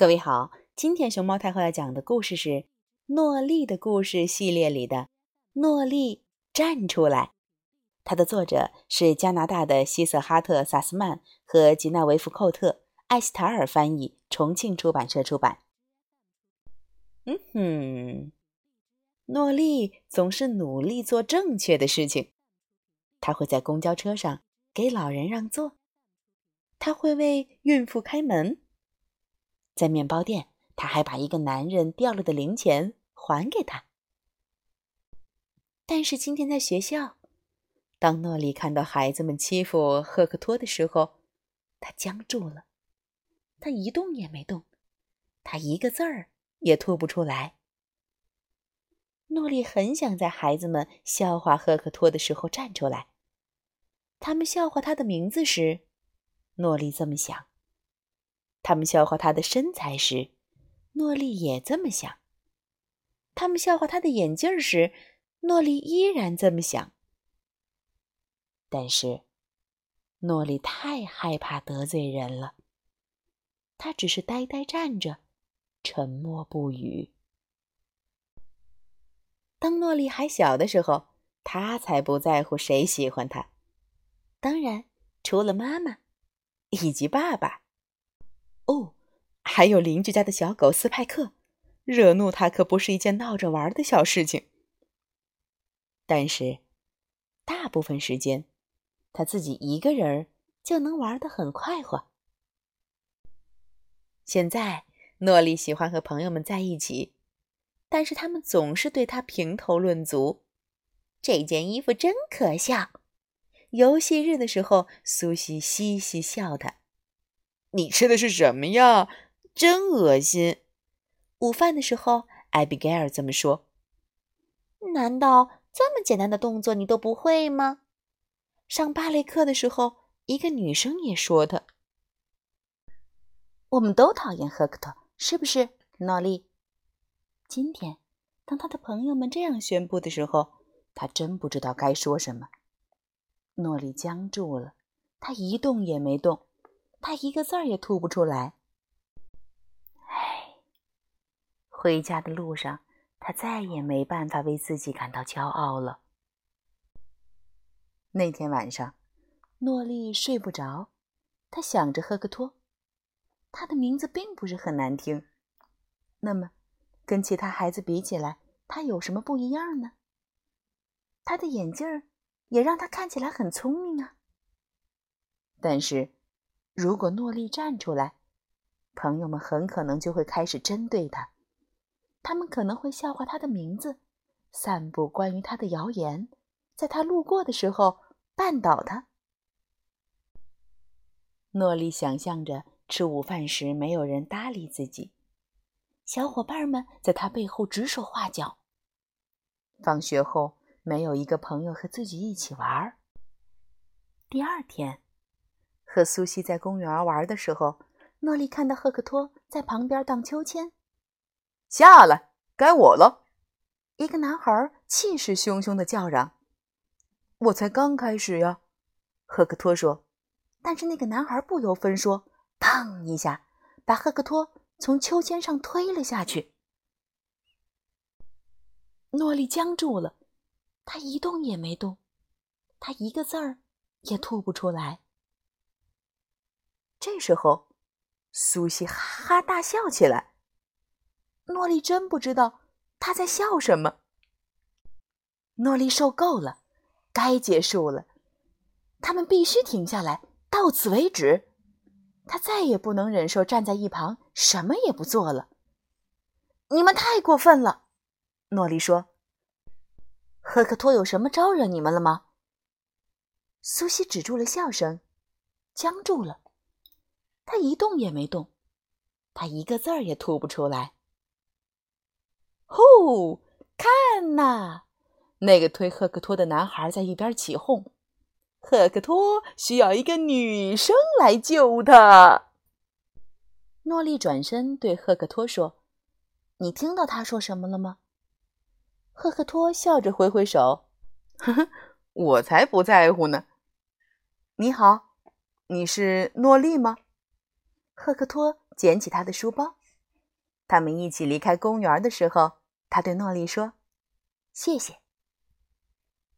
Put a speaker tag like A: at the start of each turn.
A: 各位好，今天熊猫太后要讲的故事是《诺丽的故事》系列里的《诺丽站出来》。它的作者是加拿大的希瑟哈特·萨斯曼和吉纳维夫·寇特，艾斯塔尔翻译，重庆出版社出版。嗯哼，诺丽总是努力做正确的事情。她会在公交车上给老人让座，她会为孕妇开门。在面包店，他还把一个男人掉了的零钱还给他。但是今天在学校，当诺丽看到孩子们欺负赫克托的时候，他僵住了，他一动也没动，他一个字儿也吐不出来。诺丽很想在孩子们笑话赫克托的时候站出来。他们笑话他的名字时，诺丽这么想。他们笑话他的身材时，诺丽也这么想。他们笑话他的眼镜时，诺丽依然这么想。但是，诺丽太害怕得罪人了。他只是呆呆站着，沉默不语。当诺丽还小的时候，他才不在乎谁喜欢他，当然，除了妈妈以及爸爸。哦，还有邻居家的小狗斯派克，惹怒他可不是一件闹着玩的小事情。但是，大部分时间，他自己一个人就能玩得很快活。现在，诺丽喜欢和朋友们在一起，但是他们总是对他评头论足。这件衣服真可笑。游戏日的时候，苏西嘻嘻笑他。你吃的是什么呀？真恶心！午饭的时候，艾比盖尔这么说。难道这么简单的动作你都不会吗？上芭蕾课的时候，一个女生也说他。我们都讨厌赫克托，是不是，诺丽？今天，当他的朋友们这样宣布的时候，他真不知道该说什么。诺丽僵住了，他一动也没动。他一个字儿也吐不出来。唉，回家的路上，他再也没办法为自己感到骄傲了。那天晚上，诺丽睡不着，他想着赫克托。他的名字并不是很难听，那么，跟其他孩子比起来，他有什么不一样呢？他的眼镜儿也让他看起来很聪明啊。但是。如果诺丽站出来，朋友们很可能就会开始针对他，他们可能会笑话他的名字，散布关于他的谣言，在他路过的时候绊倒他。诺丽想象着吃午饭时没有人搭理自己，小伙伴们在他背后指手画脚。放学后没有一个朋友和自己一起玩。第二天。和苏西在公园玩的时候，诺丽看到赫克托在旁边荡秋千。下来，该我了！一个男孩气势汹汹的叫嚷。我才刚开始呀，赫克托说。但是那个男孩不由分说，砰一下把赫克托从秋千上推了下去。诺丽僵住了，他一动也没动，他一个字儿也吐不出来。这时候，苏西哈哈大笑起来。诺丽真不知道他在笑什么。诺丽受够了，该结束了，他们必须停下来，到此为止。他再也不能忍受站在一旁什么也不做了。你们太过分了，诺丽说。赫克托有什么招惹你们了吗？苏西止住了笑声，僵住了。他一动也没动，他一个字儿也吐不出来。呼，看呐！那个推赫克托的男孩在一边起哄：“赫克托需要一个女生来救他。”诺丽转身对赫克托说：“你听到他说什么了吗？”赫克托笑着挥挥手：“呵呵，我才不在乎呢。”你好，你是诺丽吗？赫克托捡起他的书包，他们一起离开公园的时候，他对诺丽说：“谢谢。”